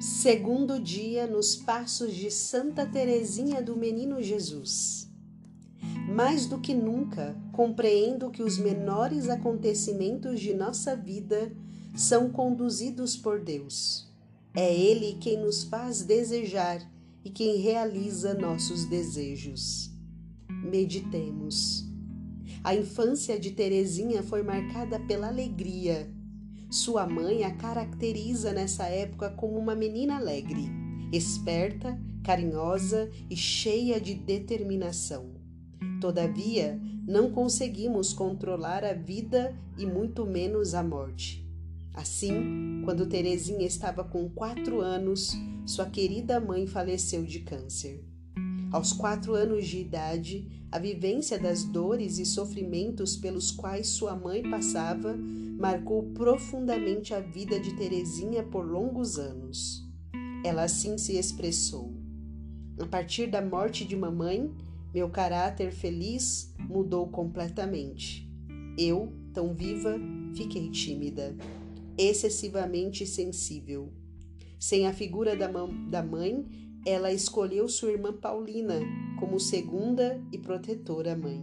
Segundo dia nos passos de Santa Teresinha do Menino Jesus. Mais do que nunca, compreendo que os menores acontecimentos de nossa vida são conduzidos por Deus. É Ele quem nos faz desejar e quem realiza nossos desejos. Meditemos. A infância de Teresinha foi marcada pela alegria sua mãe a caracteriza nessa época como uma menina alegre, esperta, carinhosa e cheia de determinação. Todavia, não conseguimos controlar a vida e muito menos a morte. Assim, quando Terezinha estava com quatro anos, sua querida mãe faleceu de câncer. Aos quatro anos de idade, a vivência das dores e sofrimentos pelos quais sua mãe passava marcou profundamente a vida de Terezinha por longos anos. Ela assim se expressou: A partir da morte de mamãe, meu caráter feliz mudou completamente. Eu, tão viva, fiquei tímida, excessivamente sensível. Sem a figura da, da mãe, ela escolheu sua irmã Paulina como segunda e protetora mãe.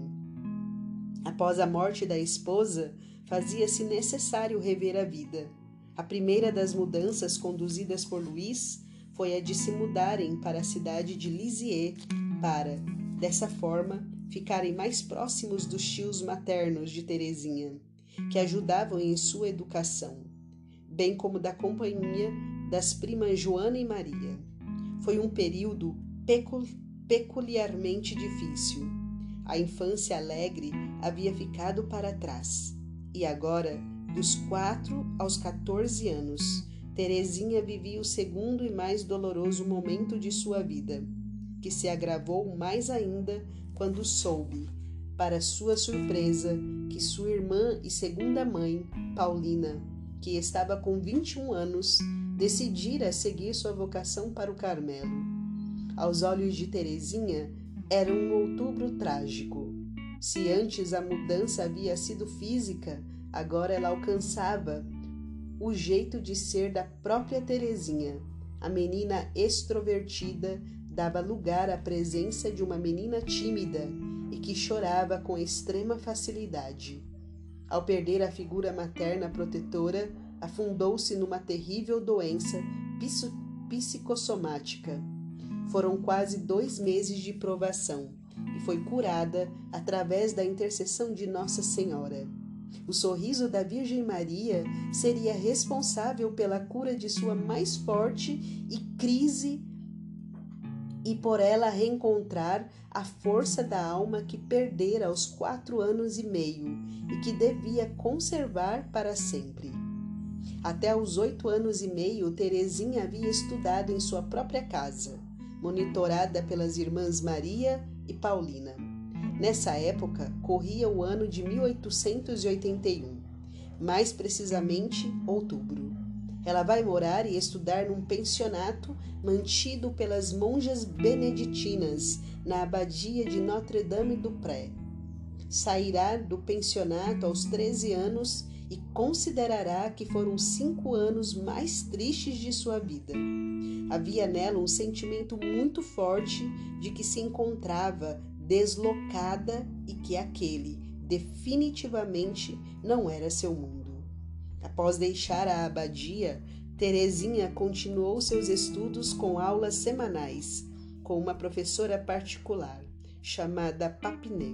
Após a morte da esposa, fazia-se necessário rever a vida. A primeira das mudanças conduzidas por Luís foi a de se mudarem para a cidade de Lisieux para, dessa forma, ficarem mais próximos dos tios maternos de Terezinha, que ajudavam em sua educação, bem como da companhia das primas Joana e Maria. Foi um período peculiarmente difícil. A infância alegre havia ficado para trás e agora, dos quatro aos 14 anos, Terezinha vivia o segundo e mais doloroso momento de sua vida, que se agravou mais ainda quando soube, para sua surpresa, que sua irmã e segunda mãe, Paulina, que estava com 21 anos, decidira seguir sua vocação para o Carmelo. Aos olhos de Terezinha, era um outubro trágico. Se antes a mudança havia sido física, agora ela alcançava o jeito de ser da própria Terezinha. A menina extrovertida dava lugar à presença de uma menina tímida e que chorava com extrema facilidade. Ao perder a figura materna protetora, afundou-se numa terrível doença psicossomática. Foram quase dois meses de provação e foi curada através da intercessão de Nossa Senhora. O sorriso da Virgem Maria seria responsável pela cura de sua mais forte e crise e por ela reencontrar a força da alma que perdera aos quatro anos e meio e que devia conservar para sempre. Até os oito anos e meio, Terezinha havia estudado em sua própria casa, monitorada pelas irmãs Maria e Paulina. Nessa época, corria o ano de 1881, mais precisamente outubro. Ela vai morar e estudar num pensionato mantido pelas monjas beneditinas na abadia de Notre-Dame do Pré. Sairá do pensionato aos 13 anos e considerará que foram cinco anos mais tristes de sua vida. Havia nela um sentimento muito forte de que se encontrava deslocada e que aquele definitivamente não era seu mundo. Após deixar a abadia, Terezinha continuou seus estudos com aulas semanais com uma professora particular chamada Papiné.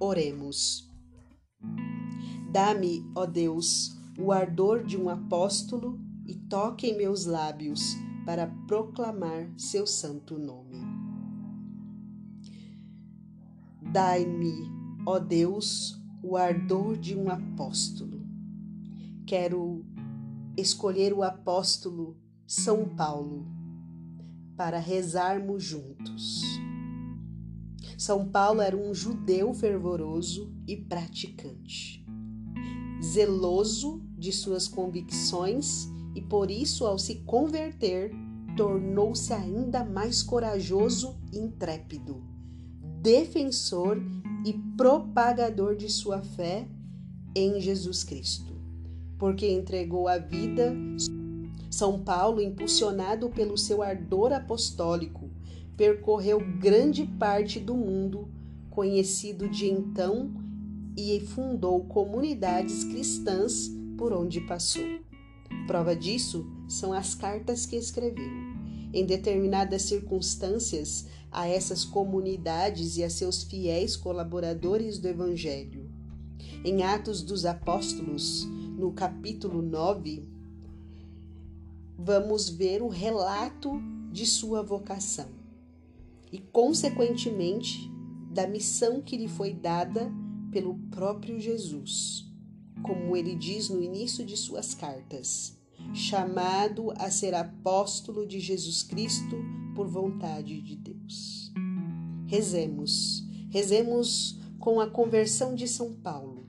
Oremos. Dá-me, ó Deus, o ardor de um apóstolo e toque em meus lábios para proclamar seu santo nome. Dai-me, ó Deus, o ardor de um apóstolo. Quero escolher o apóstolo São Paulo para rezarmos juntos. São Paulo era um judeu fervoroso e praticante zeloso de suas convicções e por isso, ao se converter, tornou-se ainda mais corajoso e intrépido, defensor e propagador de sua fé em Jesus Cristo, porque entregou a vida São Paulo, impulsionado pelo seu ardor apostólico, percorreu grande parte do mundo conhecido de então e fundou comunidades cristãs por onde passou. Prova disso são as cartas que escreveu. Em determinadas circunstâncias, a essas comunidades e a seus fiéis colaboradores do Evangelho. Em Atos dos Apóstolos, no capítulo 9, vamos ver o relato de sua vocação e, consequentemente, da missão que lhe foi dada pelo próprio Jesus, como ele diz no início de suas cartas, chamado a ser apóstolo de Jesus Cristo por vontade de Deus. Rezemos, rezemos com a conversão de São Paulo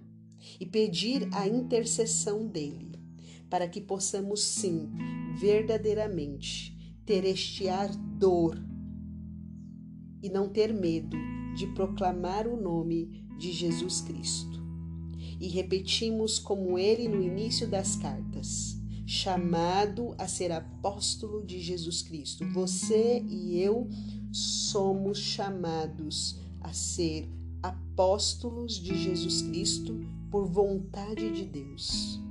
e pedir a intercessão dele, para que possamos sim, verdadeiramente, ter este ardor e não ter medo de proclamar o nome de Jesus Cristo. E repetimos como ele no início das cartas: chamado a ser apóstolo de Jesus Cristo. Você e eu somos chamados a ser apóstolos de Jesus Cristo por vontade de Deus.